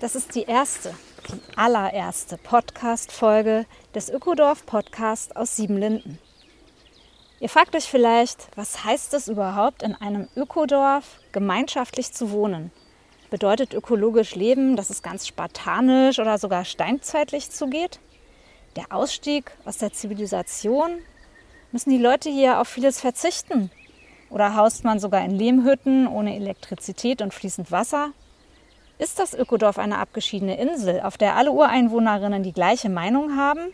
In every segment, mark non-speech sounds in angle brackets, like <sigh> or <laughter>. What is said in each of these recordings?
Das ist die erste, die allererste Podcast-Folge des Ökodorf-Podcast aus Siebenlinden. Ihr fragt euch vielleicht, was heißt es überhaupt, in einem Ökodorf gemeinschaftlich zu wohnen? Bedeutet ökologisch Leben, dass es ganz spartanisch oder sogar steinzeitlich zugeht? Der Ausstieg aus der Zivilisation? Müssen die Leute hier auf vieles verzichten? Oder haust man sogar in Lehmhütten ohne Elektrizität und fließend Wasser? Ist das Ökodorf eine abgeschiedene Insel, auf der alle Ureinwohnerinnen die gleiche Meinung haben?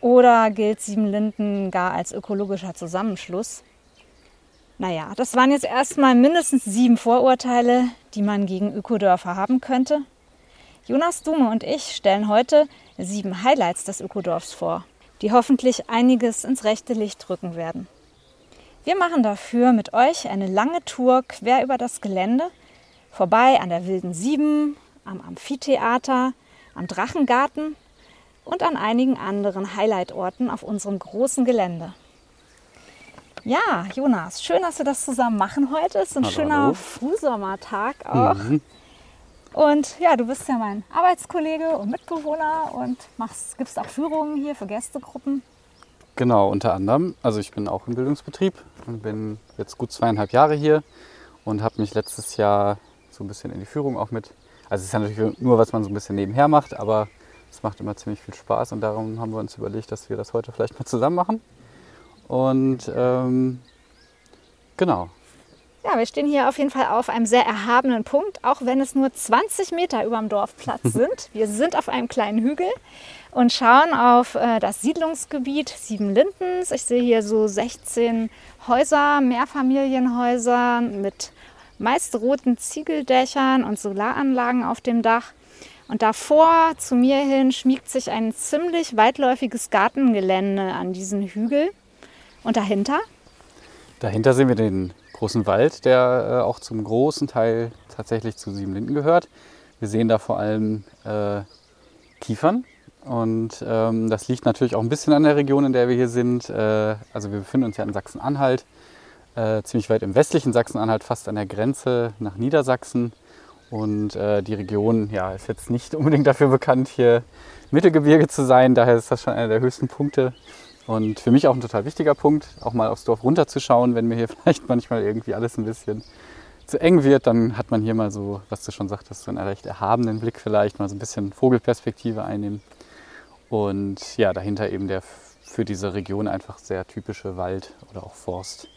Oder gilt Siebenlinden gar als ökologischer Zusammenschluss? Naja, das waren jetzt erstmal mindestens sieben Vorurteile, die man gegen Ökodörfer haben könnte. Jonas Dume und ich stellen heute sieben Highlights des Ökodorfs vor, die hoffentlich einiges ins rechte Licht rücken werden. Wir machen dafür mit euch eine lange Tour quer über das Gelände, vorbei an der Wilden Sieben, am Amphitheater, am Drachengarten und an einigen anderen Highlight-Orten auf unserem großen Gelände. Ja, Jonas, schön, dass wir das zusammen machen heute. Es ist ein Hallo, schöner hallo. Frühsommertag auch. Mhm. Und ja, du bist ja mein Arbeitskollege und Mitbewohner und machst, gibst auch Führungen hier für Gästegruppen. Genau, unter anderem. Also ich bin auch im Bildungsbetrieb und bin jetzt gut zweieinhalb Jahre hier und habe mich letztes Jahr so ein bisschen in die Führung auch mit. Also es ist ja natürlich nur, was man so ein bisschen nebenher macht, aber es macht immer ziemlich viel Spaß und darum haben wir uns überlegt, dass wir das heute vielleicht mal zusammen machen. Und ähm, genau, Ja, wir stehen hier auf jeden Fall auf einem sehr erhabenen Punkt, auch wenn es nur 20 Meter über dem Dorfplatz <laughs> sind. Wir sind auf einem kleinen Hügel und schauen auf äh, das Siedlungsgebiet Siebenlindens. Ich sehe hier so 16 Häuser, Mehrfamilienhäuser mit meist roten Ziegeldächern und Solaranlagen auf dem Dach. Und davor zu mir hin schmiegt sich ein ziemlich weitläufiges Gartengelände an diesen Hügel. Und dahinter Dahinter sehen wir den großen Wald, der äh, auch zum großen Teil tatsächlich zu Siebenlinden gehört. Wir sehen da vor allem äh, Kiefern und ähm, das liegt natürlich auch ein bisschen an der Region, in der wir hier sind. Äh, also wir befinden uns ja in Sachsen-Anhalt, äh, ziemlich weit im westlichen Sachsen-Anhalt, fast an der Grenze nach Niedersachsen. Und äh, die Region ja, ist jetzt nicht <laughs> unbedingt dafür bekannt, hier Mittelgebirge zu sein. Daher ist das schon einer der höchsten Punkte. Und für mich auch ein total wichtiger Punkt, auch mal aufs Dorf runterzuschauen, wenn mir hier <laughs> vielleicht manchmal irgendwie alles ein bisschen zu eng wird, dann hat man hier mal so, was du schon sagtest, so einen recht erhabenen Blick vielleicht, mal so ein bisschen Vogelperspektive einnehmen. Und ja, dahinter eben der für diese Region einfach sehr typische Wald oder auch Forst.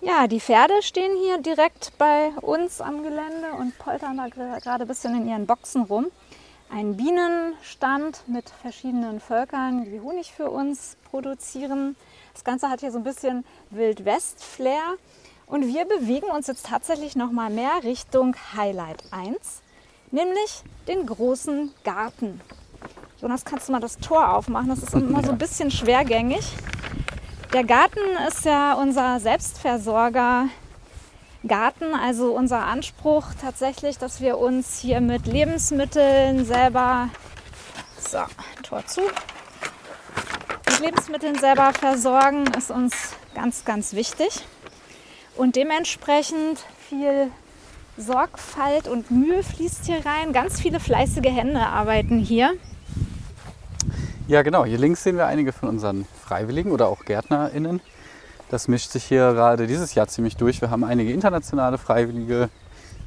Ja, die Pferde stehen hier direkt bei uns am Gelände und poltern da gerade ein bisschen in ihren Boxen rum. Ein Bienenstand mit verschiedenen Völkern, die Honig für uns produzieren. Das Ganze hat hier so ein bisschen Wild-West-Flair. Und wir bewegen uns jetzt tatsächlich noch mal mehr Richtung Highlight 1, nämlich den großen Garten. Jonas, kannst du mal das Tor aufmachen? Das ist <laughs> immer so ein bisschen schwergängig. Der Garten ist ja unser Selbstversorger Garten, also unser Anspruch tatsächlich, dass wir uns hier mit Lebensmitteln selber, so, Tor zu, mit Lebensmitteln selber versorgen, ist uns ganz, ganz wichtig. Und dementsprechend viel Sorgfalt und Mühe fließt hier rein. Ganz viele fleißige Hände arbeiten hier. Ja, genau. Hier links sehen wir einige von unseren Freiwilligen oder auch GärtnerInnen. Das mischt sich hier gerade dieses Jahr ziemlich durch. Wir haben einige internationale Freiwillige,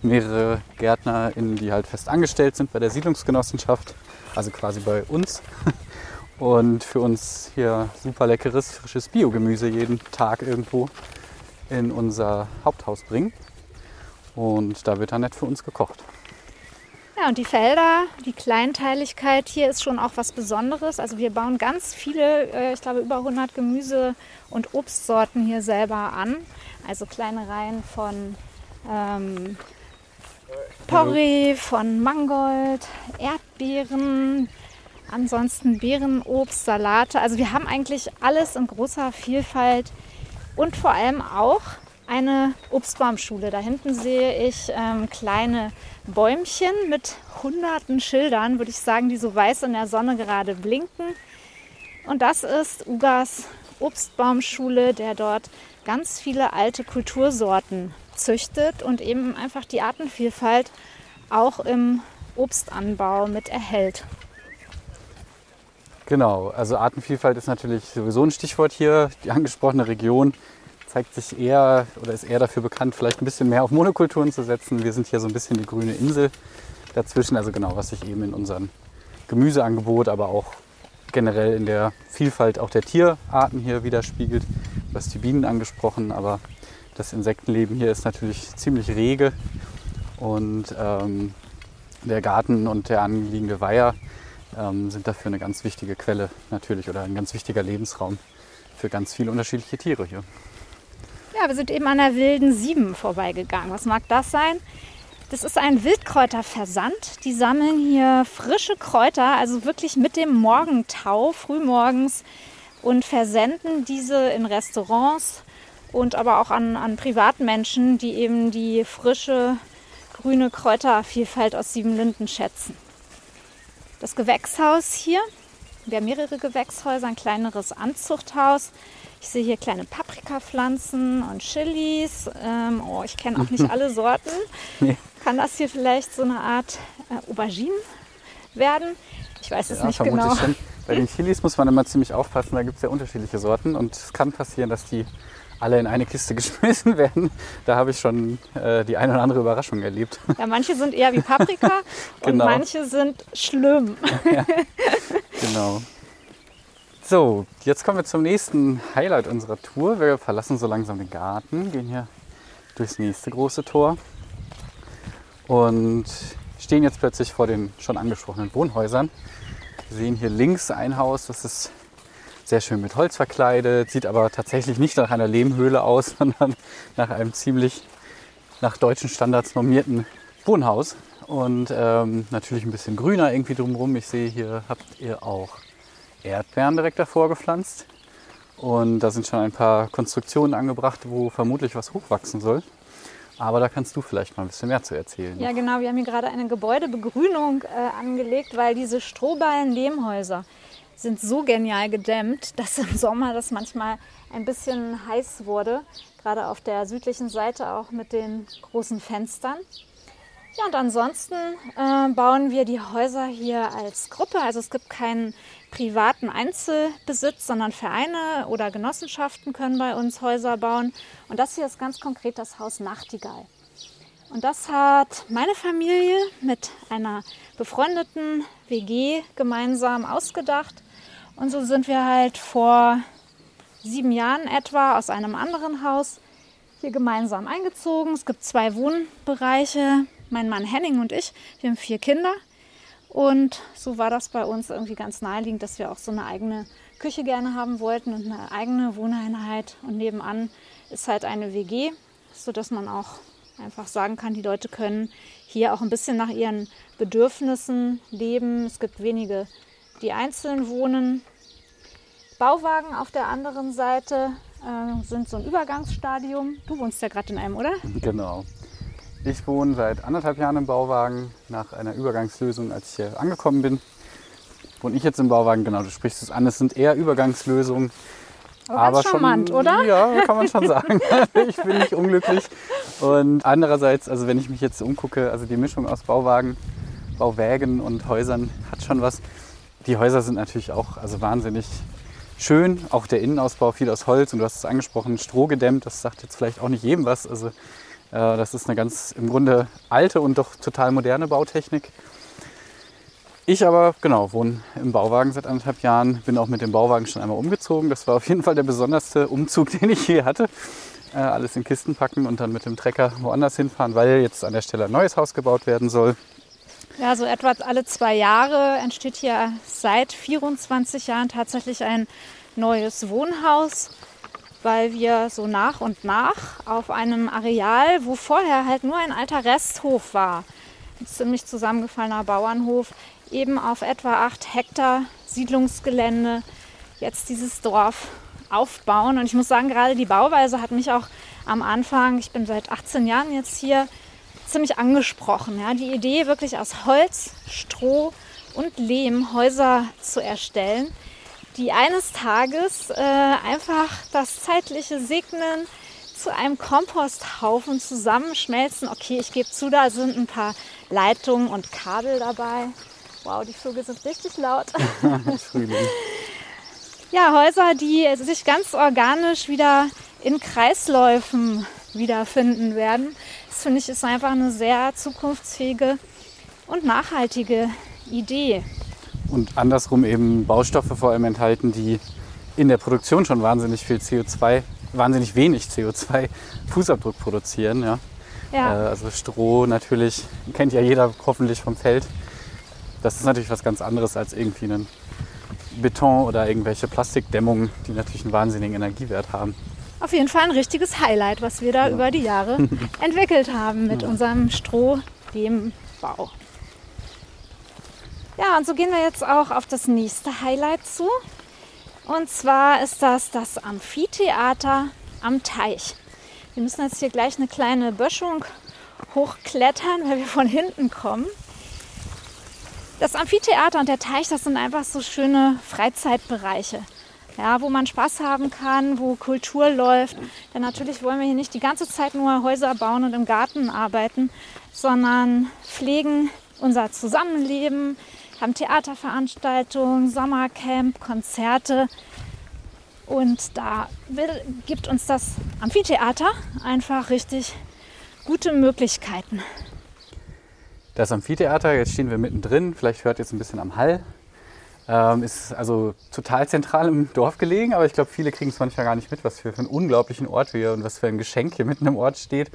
mehrere GärtnerInnen, die halt fest angestellt sind bei der Siedlungsgenossenschaft, also quasi bei uns. <laughs> Und für uns hier super leckeres, frisches Biogemüse jeden Tag irgendwo in unser Haupthaus bringen. Und da wird dann nett für uns gekocht. Ja, und die Felder, die Kleinteiligkeit hier ist schon auch was Besonderes. Also wir bauen ganz viele, äh, ich glaube über 100 Gemüse- und Obstsorten hier selber an. Also kleine Reihen von ähm, Porree, von Mangold, Erdbeeren, ansonsten Beeren, Obst, Salate. Also wir haben eigentlich alles in großer Vielfalt und vor allem auch eine Obstbaumschule. Da hinten sehe ich ähm, kleine Bäumchen mit hunderten Schildern, würde ich sagen, die so weiß in der Sonne gerade blinken. Und das ist Ugas Obstbaumschule, der dort ganz viele alte Kultursorten züchtet und eben einfach die Artenvielfalt auch im Obstanbau mit erhält. Genau, also Artenvielfalt ist natürlich sowieso ein Stichwort hier. Die angesprochene Region zeigt sich eher oder ist eher dafür bekannt, vielleicht ein bisschen mehr auf Monokulturen zu setzen. Wir sind hier so ein bisschen die grüne Insel dazwischen, also genau, was sich eben in unserem Gemüseangebot, aber auch generell in der Vielfalt auch der Tierarten hier widerspiegelt. Du hast die Bienen angesprochen, aber das Insektenleben hier ist natürlich ziemlich rege und ähm, der Garten und der anliegende Weiher ähm, sind dafür eine ganz wichtige Quelle natürlich oder ein ganz wichtiger Lebensraum für ganz viele unterschiedliche Tiere hier. Ja, wir sind eben an der wilden Sieben vorbeigegangen. Was mag das sein? Das ist ein Wildkräuterversand. Die sammeln hier frische Kräuter, also wirklich mit dem Morgentau, frühmorgens, und versenden diese in Restaurants und aber auch an, an Privatmenschen, die eben die frische grüne Kräutervielfalt aus Siebenlinden schätzen. Das Gewächshaus hier, wir haben mehrere Gewächshäuser, ein kleineres Anzuchthaus ich sehe hier kleine Paprikapflanzen und Chilis. Ähm, oh, ich kenne auch nicht <laughs> alle Sorten. Nee. Kann das hier vielleicht so eine Art äh, Aubergine werden? Ich weiß es ja, nicht genau. Schon. Bei den <laughs> Chilis muss man immer ziemlich aufpassen, da gibt es ja unterschiedliche Sorten und es kann passieren, dass die alle in eine Kiste <laughs> geschmissen werden. Da habe ich schon äh, die eine oder andere Überraschung erlebt. Ja, manche sind eher wie Paprika genau. und manche sind schlimm. ja, genau. So, jetzt kommen wir zum nächsten Highlight unserer Tour. Wir verlassen so langsam den Garten, gehen hier durchs nächste große Tor und stehen jetzt plötzlich vor den schon angesprochenen Wohnhäusern. Wir sehen hier links ein Haus, das ist sehr schön mit Holz verkleidet, sieht aber tatsächlich nicht nach einer Lehmhöhle aus, <laughs> sondern nach einem ziemlich nach deutschen Standards normierten Wohnhaus. Und ähm, natürlich ein bisschen grüner irgendwie drumherum. Ich sehe, hier habt ihr auch Erdbeeren direkt davor gepflanzt. Und da sind schon ein paar Konstruktionen angebracht, wo vermutlich was hochwachsen soll. Aber da kannst du vielleicht mal ein bisschen mehr zu erzählen. Ja, genau. Wir haben hier gerade eine Gebäudebegrünung äh, angelegt, weil diese strohballen Lehmhäuser sind so genial gedämmt, <laughs> dass im Sommer das manchmal ein bisschen heiß wurde. Gerade auf der südlichen Seite auch mit den großen Fenstern. Ja, und ansonsten äh, bauen wir die Häuser hier als Gruppe. Also es gibt keinen privaten Einzelbesitz, sondern Vereine oder Genossenschaften können bei uns Häuser bauen. Und das hier ist ganz konkret das Haus Nachtigall. Und das hat meine Familie mit einer befreundeten WG gemeinsam ausgedacht. Und so sind wir halt vor sieben Jahren etwa aus einem anderen Haus hier gemeinsam eingezogen. Es gibt zwei Wohnbereiche mein Mann Henning und ich. Wir haben vier Kinder. Und so war das bei uns irgendwie ganz naheliegend, dass wir auch so eine eigene Küche gerne haben wollten und eine eigene Wohneinheit. Und nebenan ist halt eine WG, sodass man auch einfach sagen kann, die Leute können hier auch ein bisschen nach ihren Bedürfnissen leben. Es gibt wenige, die einzeln wohnen. Bauwagen auf der anderen Seite äh, sind so ein Übergangsstadium. Du wohnst ja gerade in einem, oder? Genau. Ich wohne seit anderthalb Jahren im Bauwagen. Nach einer Übergangslösung, als ich hier angekommen bin, wohne ich jetzt im Bauwagen. Genau, du sprichst es an. Es sind eher Übergangslösungen. Aber, aber charmant, schon, oder? Ja, kann man schon sagen. <laughs> ich bin nicht unglücklich. Und andererseits, also wenn ich mich jetzt umgucke, also die Mischung aus Bauwagen, Bauwägen und Häusern hat schon was. Die Häuser sind natürlich auch also wahnsinnig schön. Auch der Innenausbau viel aus Holz und du hast es angesprochen, Stroh gedämmt. Das sagt jetzt vielleicht auch nicht jedem was. Also das ist eine ganz im Grunde alte und doch total moderne Bautechnik. Ich aber, genau, wohne im Bauwagen seit anderthalb Jahren, bin auch mit dem Bauwagen schon einmal umgezogen. Das war auf jeden Fall der besonderste Umzug, <laughs> den ich je hatte. Äh, alles in Kisten packen und dann mit dem Trecker woanders hinfahren, weil jetzt an der Stelle ein neues Haus gebaut werden soll. Ja, so etwa alle zwei Jahre entsteht hier seit 24 Jahren tatsächlich ein neues Wohnhaus, weil wir so nach und nach auf einem Areal, wo vorher halt nur ein alter Resthof war, ein ziemlich zusammengefallener Bauernhof, eben auf etwa acht Hektar Siedlungsgelände jetzt dieses Dorf aufbauen. Und ich muss sagen, gerade die Bauweise hat mich auch am Anfang, ich bin seit 18 Jahren jetzt hier, ziemlich angesprochen. Ja? Die Idee, wirklich aus Holz, Stroh und Lehm Häuser zu erstellen, die eines Tages äh, einfach das zeitliche Segnen zu einem Komposthaufen zusammenschmelzen. Okay, ich gebe zu, da sind ein paar Leitungen und Kabel dabei. Wow, die Vögel sind richtig laut. <laughs> <laughs> ja, Häuser, die sich ganz organisch wieder in Kreisläufen wiederfinden werden. Das finde ich ist einfach eine sehr zukunftsfähige und nachhaltige Idee. Und andersrum eben Baustoffe vor allem enthalten, die in der Produktion schon wahnsinnig viel CO2, wahnsinnig wenig CO2-Fußabdruck produzieren. Ja. ja. Äh, also Stroh natürlich, kennt ja jeder hoffentlich vom Feld. Das ist natürlich was ganz anderes als irgendwie ein Beton oder irgendwelche Plastikdämmungen, die natürlich einen wahnsinnigen Energiewert haben. Auf jeden Fall ein richtiges Highlight, was wir da ja. über die Jahre <laughs> entwickelt haben mit ja. unserem Strohlehmbau. Ja, und so gehen wir jetzt auch auf das nächste Highlight zu. Und zwar ist das das Amphitheater am Teich. Wir müssen jetzt hier gleich eine kleine Böschung hochklettern, weil wir von hinten kommen. Das Amphitheater und der Teich, das sind einfach so schöne Freizeitbereiche. Ja, wo man Spaß haben kann, wo Kultur läuft. Denn natürlich wollen wir hier nicht die ganze Zeit nur Häuser bauen und im Garten arbeiten, sondern pflegen unser Zusammenleben, haben Theaterveranstaltungen, Sommercamp, Konzerte. Und da gibt uns das Amphitheater einfach richtig gute Möglichkeiten. Das Amphitheater, jetzt stehen wir mittendrin, vielleicht hört ihr es ein bisschen am Hall. Ähm, ist also total zentral im Dorf gelegen, aber ich glaube, viele kriegen es manchmal gar nicht mit, was für, für einen unglaublichen Ort wir und was für ein Geschenk hier mitten im Ort steht.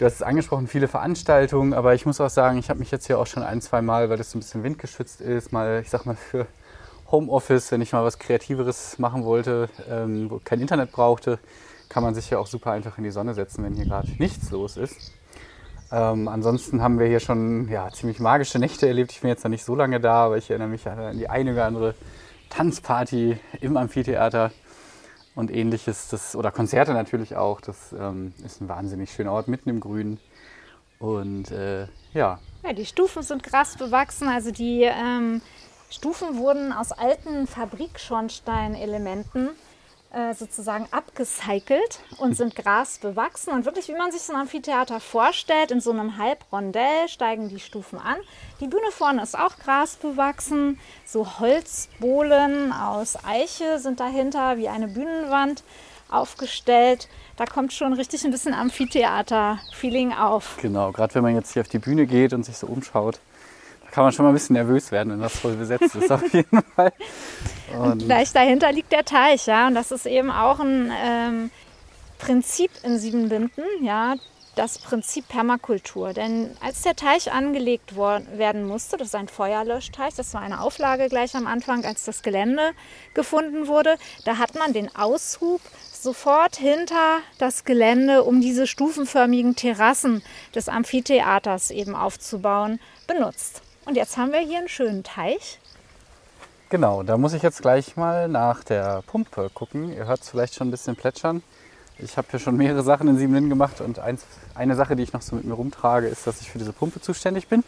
Du hast es angesprochen, viele Veranstaltungen, aber ich muss auch sagen, ich habe mich jetzt hier auch schon ein, zwei Mal, weil das so ein bisschen windgeschützt ist, mal, ich sag mal, für Homeoffice, wenn ich mal was Kreativeres machen wollte, ähm, wo kein Internet brauchte, kann man sich ja auch super einfach in die Sonne setzen, wenn hier gerade nichts los ist. Ähm, ansonsten haben wir hier schon ja, ziemlich magische Nächte erlebt. Ich bin jetzt noch nicht so lange da, aber ich erinnere mich an die eine oder andere Tanzparty im Amphitheater und ähnliches. Das, oder Konzerte natürlich auch. Das ähm, ist ein wahnsinnig schöner Ort mitten im Grün. Und äh, ja. Ja, die Stufen sind krass bewachsen. Also die ähm, Stufen wurden aus alten Fabrikschornsteinelementen äh, sozusagen abgecycelt und sind grasbewachsen. Und wirklich, wie man sich so ein Amphitheater vorstellt, in so einem Halbrondell steigen die Stufen an. Die Bühne vorne ist auch grasbewachsen. So Holzbohlen aus Eiche sind dahinter, wie eine Bühnenwand aufgestellt. Da kommt schon richtig ein bisschen Amphitheater-Feeling auf. Genau, gerade wenn man jetzt hier auf die Bühne geht und sich so umschaut kann man schon mal ein bisschen nervös werden, wenn das voll besetzt ist, auf jeden <laughs> Fall. Und gleich dahinter liegt der Teich, ja, und das ist eben auch ein ähm, Prinzip in Siebenlinden, ja, das Prinzip Permakultur. Denn als der Teich angelegt werden musste, das ist ein Feuerlöschteich, das war eine Auflage gleich am Anfang, als das Gelände gefunden wurde, da hat man den Aushub sofort hinter das Gelände, um diese stufenförmigen Terrassen des Amphitheaters eben aufzubauen, benutzt. Und jetzt haben wir hier einen schönen Teich. Genau, da muss ich jetzt gleich mal nach der Pumpe gucken. Ihr hört es vielleicht schon ein bisschen plätschern. Ich habe hier schon mehrere Sachen in Siebenlinden gemacht und eins, eine Sache, die ich noch so mit mir rumtrage, ist, dass ich für diese Pumpe zuständig bin.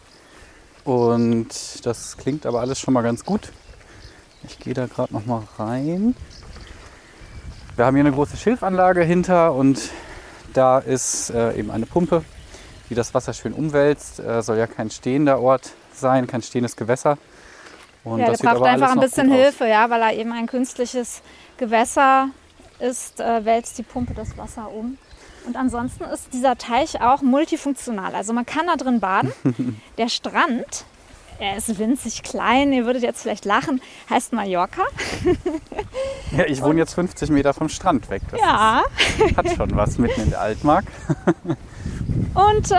Und das klingt aber alles schon mal ganz gut. Ich gehe da gerade noch mal rein. Wir haben hier eine große Schilfanlage hinter und da ist äh, eben eine Pumpe, die das Wasser schön umwälzt. Äh, soll ja kein stehender Ort sein, kein stehendes Gewässer. Und ja, der braucht einfach ein bisschen Hilfe, ja, weil er eben ein künstliches Gewässer ist, äh, wälzt die Pumpe das Wasser um. Und ansonsten ist dieser Teich auch multifunktional. Also man kann da drin baden. <laughs> der Strand, er ist winzig klein, ihr würdet jetzt vielleicht lachen, heißt Mallorca. <laughs> ja, ich wohne jetzt 50 Meter vom Strand weg. Das ja. Ist, hat schon was mitten in der Altmark. <laughs> Und äh,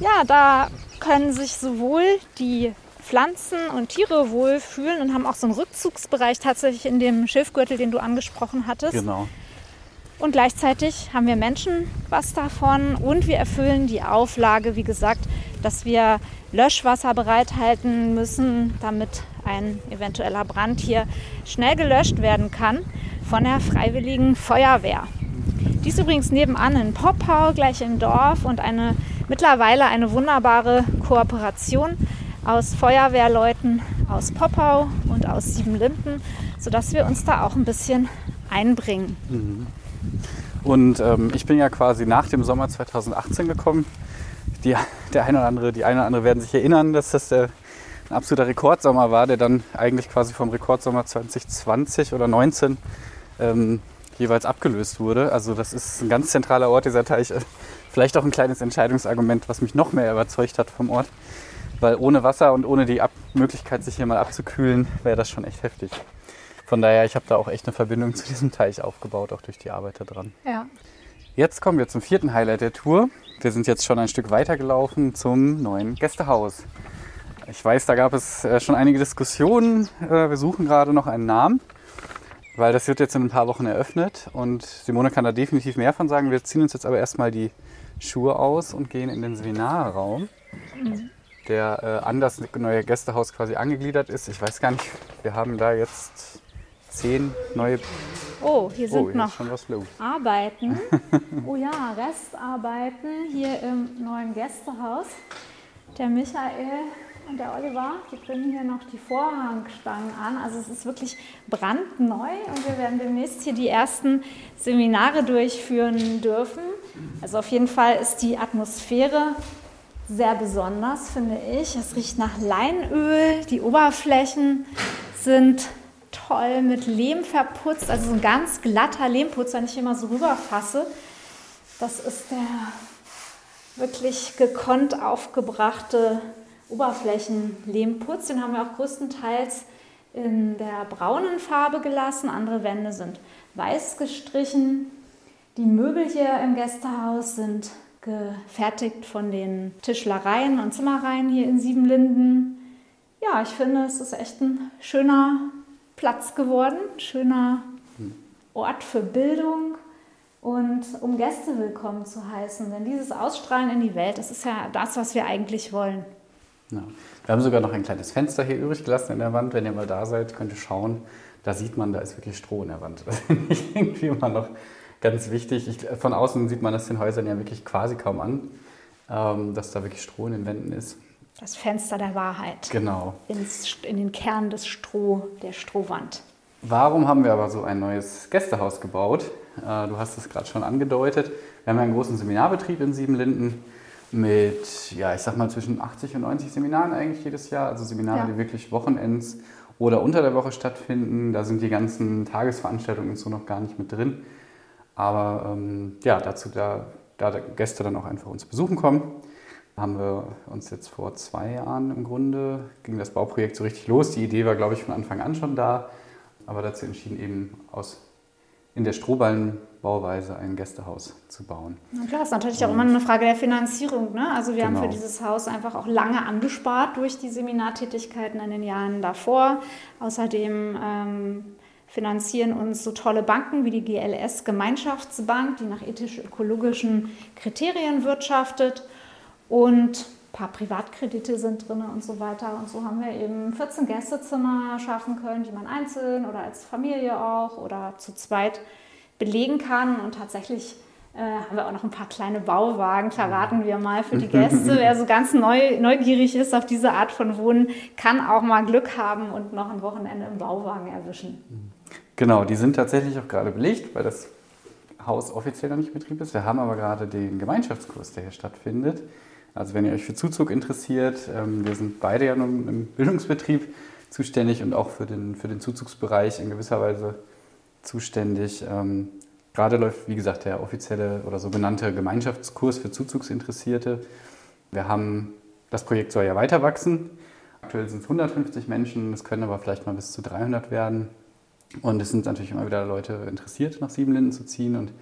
ja, da können sich sowohl die Pflanzen und Tiere wohlfühlen und haben auch so einen Rückzugsbereich tatsächlich in dem Schilfgürtel, den du angesprochen hattest. Genau. Und gleichzeitig haben wir Menschen was davon und wir erfüllen die Auflage, wie gesagt, dass wir Löschwasser bereithalten müssen, damit ein eventueller Brand hier schnell gelöscht werden kann von der Freiwilligen Feuerwehr. Die ist übrigens nebenan in Poppau, gleich im Dorf und eine mittlerweile eine wunderbare Kooperation aus Feuerwehrleuten aus Poppau und aus Siebenlinden, sodass wir uns da auch ein bisschen einbringen. Mhm. Und ähm, ich bin ja quasi nach dem Sommer 2018 gekommen. Die, der eine oder andere, die eine oder andere werden sich erinnern, dass das der, ein absoluter Rekordsommer war, der dann eigentlich quasi vom Rekordsommer 2020 oder 2019 ähm, jeweils abgelöst wurde. Also das ist ein ganz zentraler Ort, dieser Teich. Vielleicht auch ein kleines Entscheidungsargument, was mich noch mehr überzeugt hat vom Ort. Weil ohne Wasser und ohne die Ab Möglichkeit, sich hier mal abzukühlen, wäre das schon echt heftig. Von daher, ich habe da auch echt eine Verbindung zu diesem Teich aufgebaut, auch durch die Arbeit da dran. Ja. Jetzt kommen wir zum vierten Highlight der Tour. Wir sind jetzt schon ein Stück weiter gelaufen zum neuen Gästehaus. Ich weiß, da gab es äh, schon einige Diskussionen. Äh, wir suchen gerade noch einen Namen, weil das wird jetzt in ein paar Wochen eröffnet und Simone kann da definitiv mehr von sagen. Wir ziehen uns jetzt aber erstmal die Schuhe aus und gehen in den Seminarraum, der äh, an das neue Gästehaus quasi angegliedert ist. Ich weiß gar nicht, wir haben da jetzt zehn neue. Oh, hier sind Oh, hier noch. Arbeiten. <laughs> Oh ja, Restarbeiten hier im neuen Gästehaus. Der Michael und der Oliver, die bringen hier noch die Vorhangstangen an. Also es ist wirklich brandneu und wir werden demnächst hier die ersten Seminare durchführen dürfen. Also auf jeden Fall ist die Atmosphäre sehr besonders, finde ich. Es riecht nach Leinöl, die Oberflächen sind toll mit Lehm verputzt, also so ein ganz glatter Lehmputz, wenn ich mal so rüberfasse. Das ist der wirklich gekonnt aufgebrachte Oberflächenlehmputz. Den haben wir auch größtenteils in der braunen Farbe gelassen. Andere Wände sind weiß gestrichen. Die Möbel hier im Gästehaus sind gefertigt von den Tischlereien und Zimmereien hier in Siebenlinden. Ja, ich finde, es ist echt ein schöner Platz geworden, schöner Ort für Bildung und um Gäste willkommen zu heißen. Denn dieses Ausstrahlen in die Welt, das ist ja das, was wir eigentlich wollen. Ja. Wir haben sogar noch ein kleines Fenster hier übrig gelassen in der Wand. Wenn ihr mal da seid, könnt ihr schauen. Da sieht man, da ist wirklich Stroh in der Wand. <laughs> Das finde ich irgendwie immer noch ganz wichtig. Ich, von außen sieht man das den Häusern ja wirklich quasi kaum an, ähm, dass da wirklich Stroh in den Wänden ist. Das Fenster der Wahrheit. Genau. Ins, in den Kern des Stroh, der Strohwand. Warum haben wir aber so ein neues Gästehaus gebaut? Äh, du hast es gerade schon angedeutet. Wir haben ja einen großen Seminarbetrieb in Siebenlinden mit, ja, ich sag mal zwischen 80 und 90 Seminaren eigentlich jedes Jahr. Also Seminare, Ja. die wirklich Wochenends oder unter der Woche stattfinden. Da sind die ganzen Tagesveranstaltungen und so noch gar nicht mit drin. Aber ähm, ja, dazu, da, da Gäste dann auch einfach uns besuchen kommen, haben wir uns jetzt vor zwei Jahren im Grunde, ging das Bauprojekt so richtig los. Die Idee war, glaube ich, von Anfang an schon da, aber dazu entschieden eben aus in der Strohballenbauweise ein Gästehaus zu bauen. Na klar, ist natürlich auch immer eine Frage der Finanzierung. Ne? Also wir haben Genau. für dieses Haus einfach auch lange angespart durch die Seminartätigkeiten in den Jahren davor. Außerdem ähm, finanzieren uns so tolle Banken wie die GLS Gemeinschaftsbank, die nach ethisch-ökologischen Kriterien wirtschaftet. Und ein paar Privatkredite sind drin und so weiter. Und so haben wir eben 14 Gästezimmer schaffen können, die man einzeln oder als Familie auch oder zu zweit belegen kann. Und tatsächlich äh, haben wir auch noch ein paar kleine Bauwagen, verraten wir mal für die <laughs> Gäste. Wer so ganz neu, neugierig ist auf diese Art von Wohnen, kann auch mal Glück haben und noch ein Wochenende im Bauwagen erwischen. Genau, die sind tatsächlich auch gerade belegt, weil das Haus offiziell noch nicht in Betrieb ist. Wir haben aber gerade den Gemeinschaftskurs, der hier stattfindet. Also wenn ihr euch für Zuzug interessiert, ähm, wir sind beide ja nun im Bildungsbetrieb zuständig und auch für den, für den Zuzugsbereich in gewisser Weise zuständig. Ähm, Gerade läuft, wie gesagt, der offizielle oder sogenannte Gemeinschaftskurs für Zuzugsinteressierte. Wir haben, das Projekt soll ja weiter wachsen. Aktuell sind es 150 Menschen, es können aber vielleicht mal bis zu 300 werden. Und es sind natürlich immer wieder Leute interessiert, nach Siebenlinden zu ziehen. Und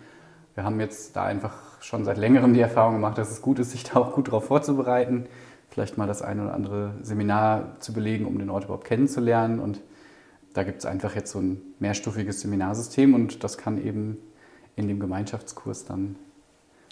wir haben jetzt da einfach schon seit längerem die Erfahrung gemacht, dass es gut ist, sich da auch gut darauf vorzubereiten. vielleicht mal das eine oder andere Seminar zu belegen, um den Ort überhaupt kennenzulernen. Und da gibt es einfach jetzt so ein mehrstufiges Seminarsystem und das kann eben in dem Gemeinschaftskurs dann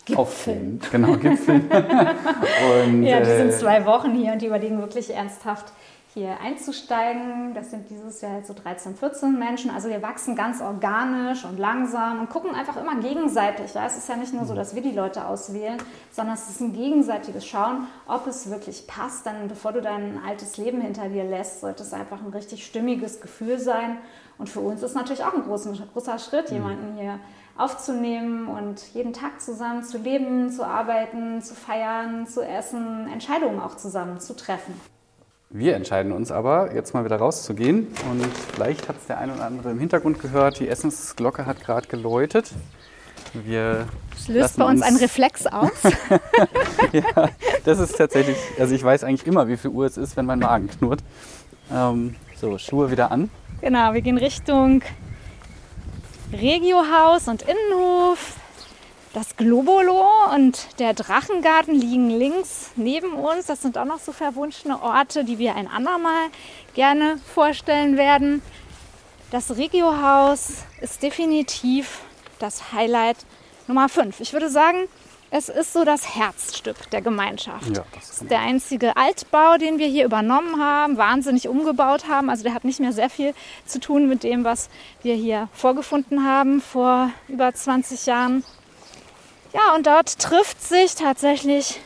Gipfeln. aufgehen. Genau, Gipfeln. <laughs> und, ja, die sind äh, zwei Wochen hier und die überlegen wirklich ernsthaft, hier einzusteigen. Das sind dieses Jahr so 13, 14 Menschen. Also wir wachsen ganz organisch und langsam und gucken einfach immer gegenseitig. Ja? Es ist ja nicht nur so, dass wir die Leute auswählen, sondern es ist ein gegenseitiges Schauen, ob es wirklich passt. Denn bevor du dein altes Leben hinter dir lässt, sollte es einfach ein richtig stimmiges Gefühl sein. Und für uns ist natürlich auch ein großer, großer Schritt, mhm. jemanden hier aufzunehmen und jeden Tag zusammen zu leben, zu arbeiten, zu feiern, zu essen, Entscheidungen auch zusammen zu treffen. Wir entscheiden uns aber, jetzt mal wieder rauszugehen. Und vielleicht hat es der eine oder andere im Hintergrund gehört, die Essensglocke hat gerade geläutet. Wir das löst bei uns, uns einen Reflex aus. <laughs> ja, das ist tatsächlich, also ich weiß eigentlich immer, wie viel Uhr es ist, wenn mein Magen knurrt. Ähm, so, Schuhe wieder an. Genau, wir gehen Richtung Regiohaus und Innenhof. Das Globolo und der Drachengarten liegen links neben uns. Das sind auch noch so verwunschene Orte, die wir ein andermal gerne vorstellen werden. Das Regiohaus ist definitiv das Highlight Nummer 5. Ich würde sagen, es ist so das Herzstück der Gemeinschaft. Ja, das ist der einzige Altbau, den wir hier übernommen haben, wahnsinnig umgebaut haben. Also der hat nicht mehr sehr viel zu tun mit dem, was wir hier vorgefunden haben vor über 20 Jahren. Ja, und dort trifft sich tatsächlich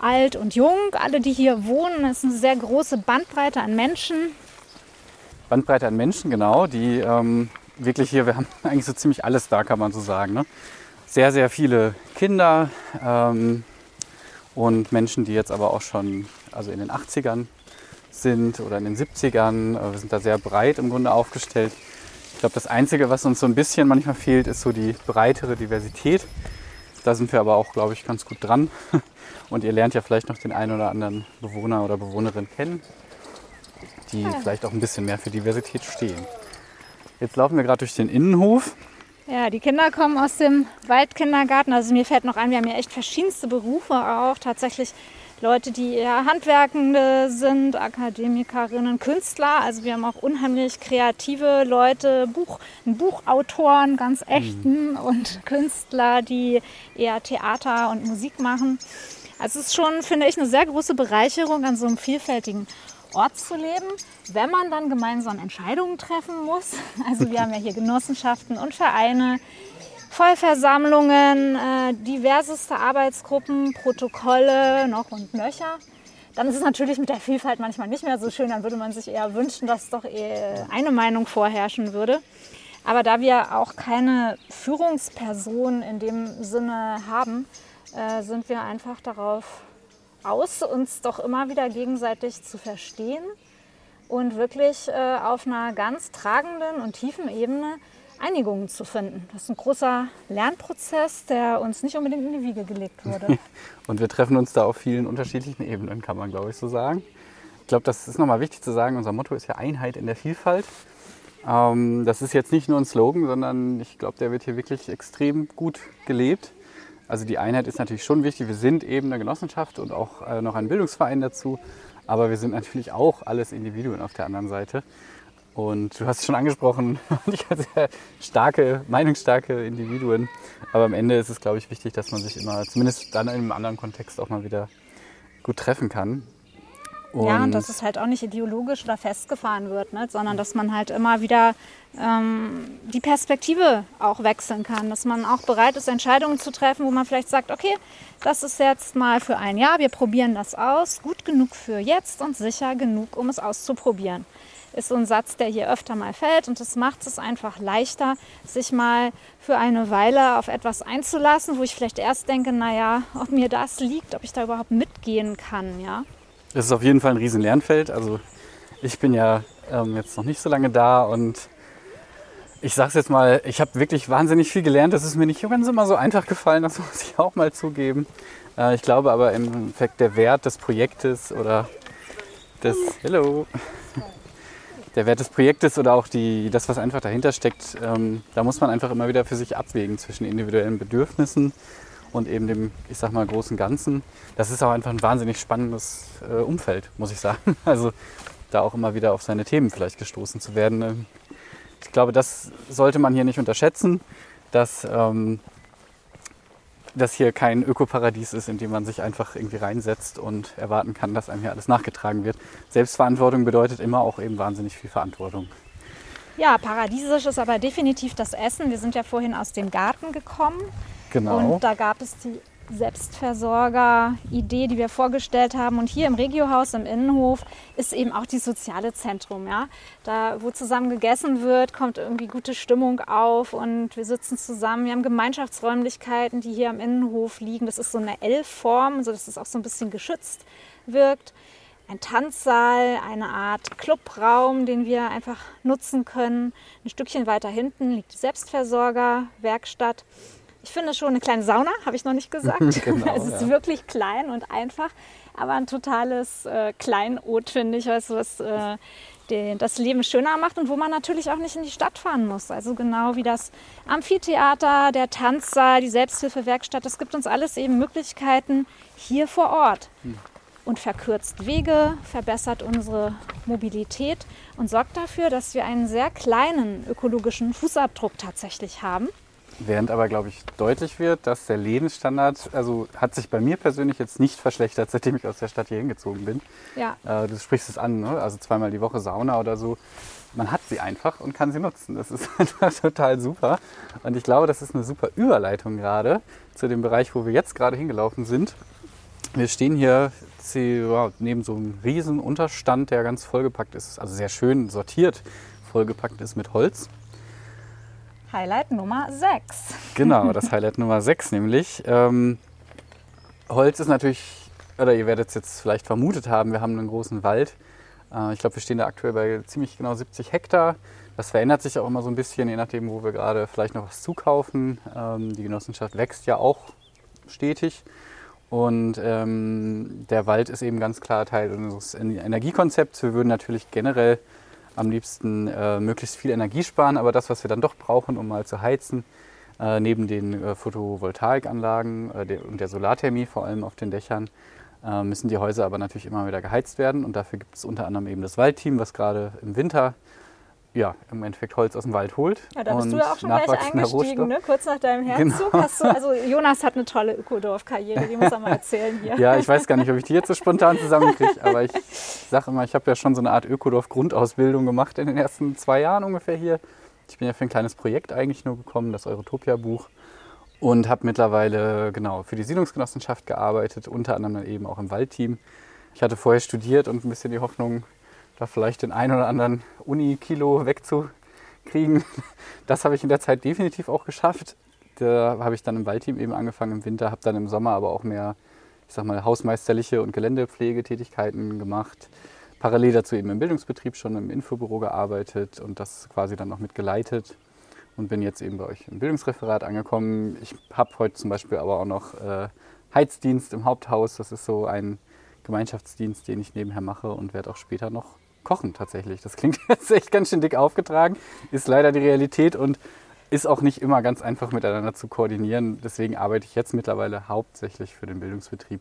alt und jung, alle, die hier wohnen. Es ist eine sehr große Bandbreite an Menschen. Bandbreite an Menschen, genau, die ähm, wirklich hier, wir haben <laughs> eigentlich so ziemlich alles da, kann man so sagen. Ne? Sehr, sehr viele Kinder ähm, und Menschen, die jetzt aber auch schon also in den 80ern sind oder in den 70ern. Äh, wir sind da sehr breit im Grunde aufgestellt. Ich glaube, das Einzige, was uns so ein bisschen manchmal fehlt, ist so die breitere Diversität. Da sind wir aber auch, glaube ich, ganz gut dran. <laughs> Und ihr lernt ja vielleicht noch den einen oder anderen Bewohner oder Bewohnerin kennen, die ja. vielleicht auch ein bisschen mehr für Diversität stehen. Jetzt laufen wir gerade durch den Innenhof. Ja, die Kinder kommen aus dem Waldkindergarten. Also mir fällt noch ein, wir haben ja echt verschiedenste Berufe auch. Tatsächlich Leute, die eher Handwerkende sind, Akademikerinnen, Künstler. Also wir haben auch unheimlich kreative Leute, Buch, Buchautoren, ganz echten mhm. und Künstler, die eher Theater und Musik machen. Also es ist schon, finde ich, eine sehr große Bereicherung, an so einem vielfältigen Ort zu leben, wenn man dann gemeinsam Entscheidungen treffen muss. <laughs> Also wir haben ja hier Genossenschaften und Vereine, Vollversammlungen, äh, diverseste Arbeitsgruppen, Protokolle noch und nöcher. Dann ist es natürlich mit der Vielfalt manchmal nicht mehr so schön. Dann würde man sich eher wünschen, dass doch eine Meinung vorherrschen würde. Aber da wir auch keine Führungsperson in dem Sinne haben, äh, sind wir einfach darauf aus, uns doch immer wieder gegenseitig zu verstehen und wirklich äh, auf einer ganz tragenden und tiefen Ebene Einigungen zu finden. Das ist ein großer Lernprozess, der uns nicht unbedingt in die Wiege gelegt wurde. <laughs> und wir treffen uns da auf vielen unterschiedlichen Ebenen, kann man glaube ich so sagen. Ich glaube, das ist nochmal wichtig zu sagen. Unser Motto ist ja Einheit in der Vielfalt. Ähm, das ist jetzt nicht nur ein Slogan, sondern ich glaube, der wird hier wirklich extrem gut gelebt. Also die Einheit ist natürlich schon wichtig. Wir sind eben eine Genossenschaft und auch äh, noch ein Bildungsverein dazu. Aber wir sind natürlich auch alles Individuen auf der anderen Seite. Und du hast es schon angesprochen, <laughs> sehr starke, meinungsstarke Individuen. Aber am Ende ist es, glaube ich, wichtig, dass man sich immer, zumindest dann in einem anderen Kontext, auch mal wieder gut treffen kann. Und ja, und dass es halt auch nicht ideologisch oder festgefahren wird, ne? sondern dass man halt immer wieder ähm, die Perspektive auch wechseln kann. Dass man auch bereit ist, Entscheidungen zu treffen, wo man vielleicht sagt, okay, das ist jetzt mal für ein Jahr, wir probieren das aus, gut genug für jetzt und sicher genug, um es auszuprobieren ist so ein Satz, der hier öfter mal fällt und das macht es einfach leichter, sich mal für eine Weile auf etwas einzulassen, wo ich vielleicht erst denke, naja, ob mir das liegt, ob ich da überhaupt mitgehen kann, ja. Das ist auf jeden Fall ein riesen Lernfeld. Also ich bin ja ähm, jetzt noch nicht so lange da und ich sage es jetzt mal, ich habe wirklich wahnsinnig viel gelernt. Das ist mir nicht ganz immer so einfach gefallen, das <laughs> muss ich auch mal zugeben. Äh, ich glaube aber im Endeffekt der Wert des Projektes oder des, hello, der Wert des Projektes oder auch die, das, was einfach dahinter steckt, ähm, da muss man einfach immer wieder für sich abwägen zwischen individuellen Bedürfnissen und eben dem, ich sag mal, großen Ganzen. Das ist auch einfach ein wahnsinnig spannendes äh, Umfeld, muss ich sagen. <laughs> Also da auch immer wieder auf seine Themen vielleicht gestoßen zu werden. Ähm, ich glaube, das sollte man hier nicht unterschätzen, dass ähm, das hier kein Ökoparadies ist, in dem man sich einfach irgendwie reinsetzt und erwarten kann, dass einem hier alles nachgetragen wird. Selbstverantwortung bedeutet immer auch eben wahnsinnig viel Verantwortung. Ja, paradiesisch ist aber definitiv das Essen. Wir sind ja vorhin aus dem Garten gekommen. Genau. Und da gab es die Selbstversorger-Idee, die wir vorgestellt haben. Und hier im Regiohaus im Innenhof ist eben auch die soziale Zentrum. Ja? Da, wo zusammen gegessen wird, kommt irgendwie gute Stimmung auf und wir sitzen zusammen. Wir haben Gemeinschaftsräumlichkeiten, die hier am Innenhof liegen. Das ist so eine L-Form, sodass es auch so ein bisschen geschützt wirkt. Ein Tanzsaal, eine Art Clubraum, den wir einfach nutzen können. Ein Stückchen weiter hinten liegt die Selbstversorger-Werkstatt. Ich finde schon eine kleine Sauna, habe ich noch nicht gesagt. <laughs> <laughs> genau, es ist ja. wirklich klein und einfach, aber ein totales äh, Kleinod, finde ich, weißt was äh, den, das Leben schöner macht und wo man natürlich auch nicht in die Stadt fahren muss. Also genau wie das Amphitheater, der Tanzsaal, die Selbsthilfewerkstatt, das gibt uns alles eben Möglichkeiten hier vor Ort. Hm. Und verkürzt Wege, verbessert unsere Mobilität und sorgt dafür, dass wir einen sehr kleinen ökologischen Fußabdruck tatsächlich haben. Während aber, glaube ich, deutlich wird, dass der Lebensstandard, also hat sich bei mir persönlich jetzt nicht verschlechtert, <laughs> seitdem ich aus der Stadt hier hingezogen bin. Ja. Äh, du sprichst es an, ne? also zweimal die Woche Sauna oder so. Man hat sie einfach und kann sie nutzen. Das ist <laughs> einfach total super. Und ich glaube, das ist eine super Überleitung gerade zu dem Bereich, wo wir jetzt gerade hingelaufen sind. Wir stehen hier neben so einem riesen Unterstand, der ganz vollgepackt ist, also sehr schön sortiert vollgepackt ist mit Holz. Highlight Nummer 6. Genau, das Highlight Nummer 6 nämlich. Ähm, Holz ist natürlich, oder ihr werdet es jetzt vielleicht vermutet haben, wir haben einen großen Wald. Äh, ich glaube, wir stehen da aktuell bei ziemlich genau 70 Hektar. Das verändert sich auch immer so ein bisschen, je nachdem, wo wir gerade vielleicht noch was zukaufen. Ähm, die Genossenschaft wächst ja auch stetig. Und ähm, der Wald ist eben ganz klar Teil unseres Energiekonzepts. Wir würden natürlich generell am liebsten äh, möglichst viel Energie sparen, aber das, was wir dann doch brauchen, um mal zu heizen, äh, neben den äh, Photovoltaikanlagen äh, der, und der Solarthermie, vor allem auf den Dächern, äh, müssen die Häuser aber natürlich immer wieder geheizt werden. Und dafür gibt es unter anderem eben das Waldteam, was gerade im Winter ja, im Endeffekt Holz aus dem Wald holt. Ja, da bist du ja auch schon gleich eingestiegen, ne? kurz nach deinem Herzog. Genau. Du, <laughs> also Jonas hat eine tolle Ökodorf-Karriere, die muss er mal erzählen hier. Ja, ich weiß gar nicht, ob ich die jetzt so spontan zusammenkriege, aber ich sage immer, ich habe ja schon so eine Art Ökodorf-Grundausbildung gemacht in den ersten zwei Jahren ungefähr hier. Ich bin ja für ein kleines Projekt eigentlich nur gekommen, das Eurotopia-Buch. Und habe mittlerweile genau für die Siedlungsgenossenschaft gearbeitet, unter anderem eben auch im Waldteam. Ich hatte vorher studiert und ein bisschen die Hoffnung, da vielleicht den einen oder anderen Uni-Kilo wegzukriegen. <laughs> Das habe ich in der Zeit definitiv auch geschafft. Da habe ich dann im Waldteam eben angefangen im Winter, habe dann im Sommer aber auch mehr, ich sag mal, hausmeisterliche und Geländepflegetätigkeiten gemacht. Parallel dazu eben im Bildungsbetrieb schon im Infobüro gearbeitet und das quasi dann noch mitgeleitet und bin jetzt eben bei euch im Bildungsreferat angekommen. Ich habe heute zum Beispiel aber auch noch äh, Heizdienst im Haupthaus. Das ist so ein Gemeinschaftsdienst, den ich nebenher mache und werde auch später noch kochen tatsächlich. Das klingt <laughs> jetzt echt ganz schön dick aufgetragen, ist leider die Realität und ist auch nicht immer ganz einfach miteinander zu koordinieren. Deswegen arbeite ich jetzt mittlerweile hauptsächlich für den Bildungsbetrieb.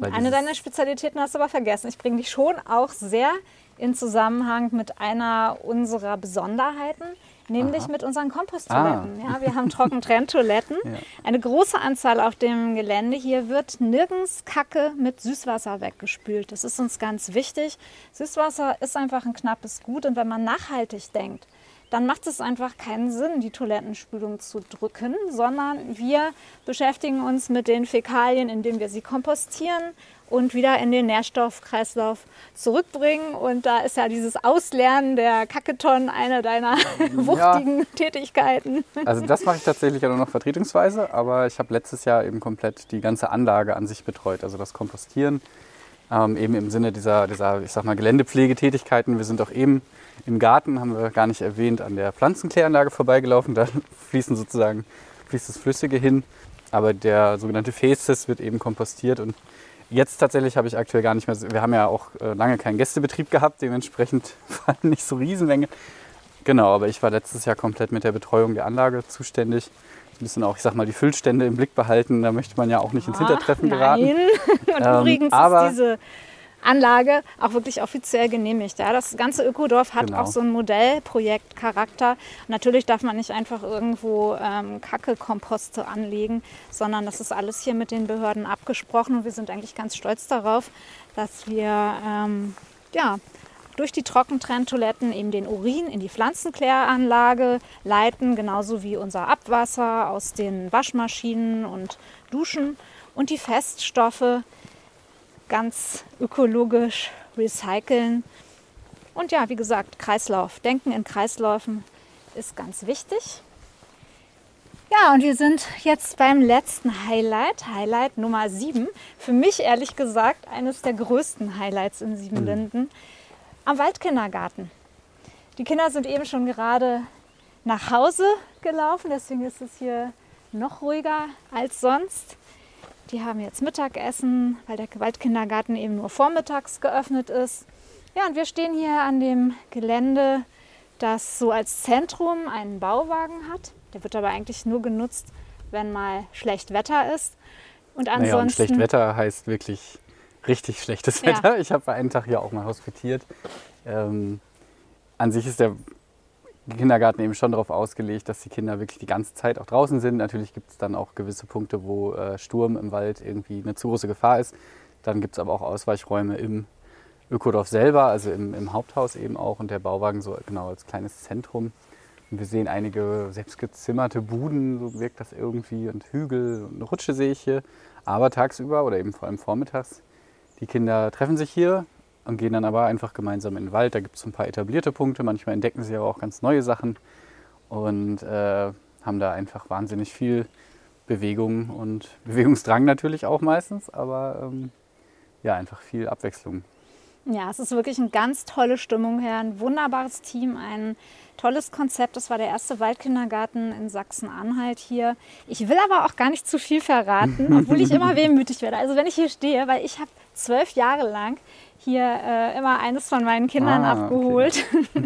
Eine deiner Spezialitäten hast du aber vergessen. Ich bringe dich schon auch sehr in Zusammenhang mit einer unserer Besonderheiten, nämlich Aha. mit unseren Komposttoiletten. Ah. Ja, wir haben Trockentrenntoiletten. <laughs> ja. Eine große Anzahl auf dem Gelände. Hier wird nirgends Kacke mit Süßwasser weggespült. Das ist uns ganz wichtig. Süßwasser ist einfach ein knappes Gut und wenn man nachhaltig denkt, dann macht es einfach keinen Sinn, die Toilettenspülung zu drücken, sondern wir beschäftigen uns mit den Fäkalien, indem wir sie kompostieren und wieder in den Nährstoffkreislauf zurückbringen. Und da ist ja dieses Auslernen der Kacketonnen eine deiner <laughs> wuchtigen ja. Tätigkeiten. Also das mache ich tatsächlich ja nur noch vertretungsweise, aber ich habe letztes Jahr eben komplett die ganze Anlage an sich betreut, also das Kompostieren. Ähm, eben im Sinne dieser, dieser, ich sag mal, Geländepflegetätigkeiten. Wir sind auch eben im Garten, haben wir gar nicht erwähnt, an der Pflanzenkläranlage vorbeigelaufen. Da <laughs> fließen sozusagen, fließt das Flüssige hin. Aber der sogenannte Faces wird eben kompostiert und Jetzt tatsächlich habe ich aktuell gar nicht mehr. Wir haben ja auch äh, lange keinen Gästebetrieb gehabt, dementsprechend <laughs> fallen nicht so Riesenmenge. Genau, aber ich war letztes Jahr komplett mit der Betreuung der Anlage zuständig. müssen auch, ich sag mal, die Füllstände im Blick behalten. Da möchte man ja auch nicht ins Hintertreffen geraten. Nein. <laughs> Und Ähm, übrigens aber- ist diese Anlage auch wirklich offiziell genehmigt. Ja? Das ganze Ökodorf hat Genau. auch so einen Modellprojektcharakter. Natürlich darf man nicht einfach irgendwo ähm, Kacke-Komposte anlegen, sondern das ist alles hier mit den Behörden abgesprochen und wir sind eigentlich ganz stolz darauf, dass wir ähm, ja, durch die Trockentrenntoiletten eben den Urin in die Pflanzenkläranlage leiten, genauso wie unser Abwasser aus den Waschmaschinen und Duschen und die Feststoffe ganz ökologisch recyceln. Und ja, wie gesagt, Kreislauf. Denken in Kreisläufen ist ganz wichtig. Ja, und wir sind jetzt beim letzten Highlight, Highlight Nummer 7. Für mich ehrlich gesagt eines der größten Highlights in Siebenlinden am Waldkindergarten. Die Kinder sind eben schon gerade nach Hause gelaufen, deswegen ist es hier noch ruhiger als sonst. Die haben jetzt Mittagessen, weil der Waldkindergarten eben nur vormittags geöffnet ist. Ja, und wir stehen hier an dem Gelände, das so als Zentrum einen Bauwagen hat. Der wird aber eigentlich nur genutzt, wenn mal schlecht Wetter ist. Und Naja, und ansonsten schlecht Wetter heißt wirklich richtig schlechtes Ja. Wetter. Ich habe einen Tag hier auch mal hospitiert. Ähm, an sich ist der Kindergarten eben schon darauf ausgelegt, dass die Kinder wirklich die ganze Zeit auch draußen sind. Natürlich gibt es dann auch gewisse Punkte, wo äh, Sturm im Wald irgendwie eine zu große Gefahr ist. Dann gibt es aber auch Ausweichräume im Ökodorf selber, also im, im Haupthaus eben auch und der Bauwagen so genau als kleines Zentrum. Und wir sehen einige selbstgezimmerte Buden, so wirkt das irgendwie, und Hügel und eine Rutsche sehe ich hier. Aber tagsüber oder eben vor allem vormittags, die Kinder treffen sich hier und gehen dann aber einfach gemeinsam in den Wald. Da gibt es ein paar etablierte Punkte, manchmal entdecken sie aber auch ganz neue Sachen und äh, haben da einfach wahnsinnig viel Bewegung und Bewegungsdrang natürlich auch meistens, aber ähm, ja, einfach viel Abwechslung. Ja, es ist wirklich eine ganz tolle Stimmung her, ein wunderbares Team, ein tolles Konzept. Das war der erste Waldkindergarten in Sachsen-Anhalt hier. Ich will aber auch gar nicht zu viel verraten, <laughs> obwohl ich immer wehmütig werde. Also wenn ich hier stehe, weil ich habe zwölf Jahre lang hier äh, immer eines von meinen Kindern Ah, okay. abgeholt.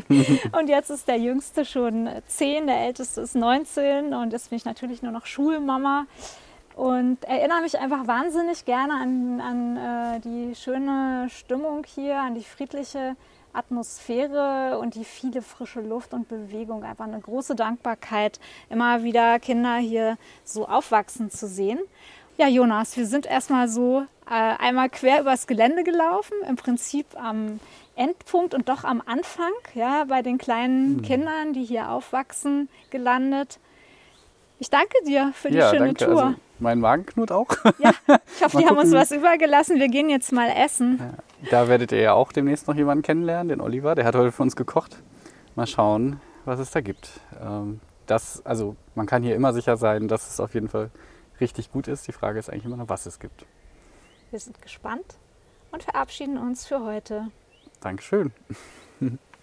<laughs> und jetzt ist der Jüngste schon zehn, der Älteste ist 19 und jetzt bin ich natürlich nur noch Schulmama. Und erinnere mich einfach wahnsinnig gerne an, an äh, die schöne Stimmung hier, an die friedliche Atmosphäre und die viele frische Luft und Bewegung. Einfach eine große Dankbarkeit, immer wieder Kinder hier so aufwachsen zu sehen. Ja, Jonas, wir sind erstmal so äh, einmal quer übers Gelände gelaufen, im Prinzip am Endpunkt und doch am Anfang, ja, bei den kleinen Kindern, die hier aufwachsen, gelandet. Ich danke dir für die ja, schöne danke. Tour. Also, mein Magen knurrt auch. Ja, ich hoffe, die haben uns was übergelassen. Wir gehen jetzt mal essen. Da werdet ihr ja auch demnächst noch jemanden kennenlernen, den Oliver. Der hat heute für uns gekocht. Mal schauen, was es da gibt. Ähm, das, also man kann hier immer sicher sein, dass es auf jeden Fall richtig gut ist. Die Frage ist eigentlich immer noch, was es gibt. Wir sind gespannt und verabschieden uns für heute. Dankeschön. <laughs>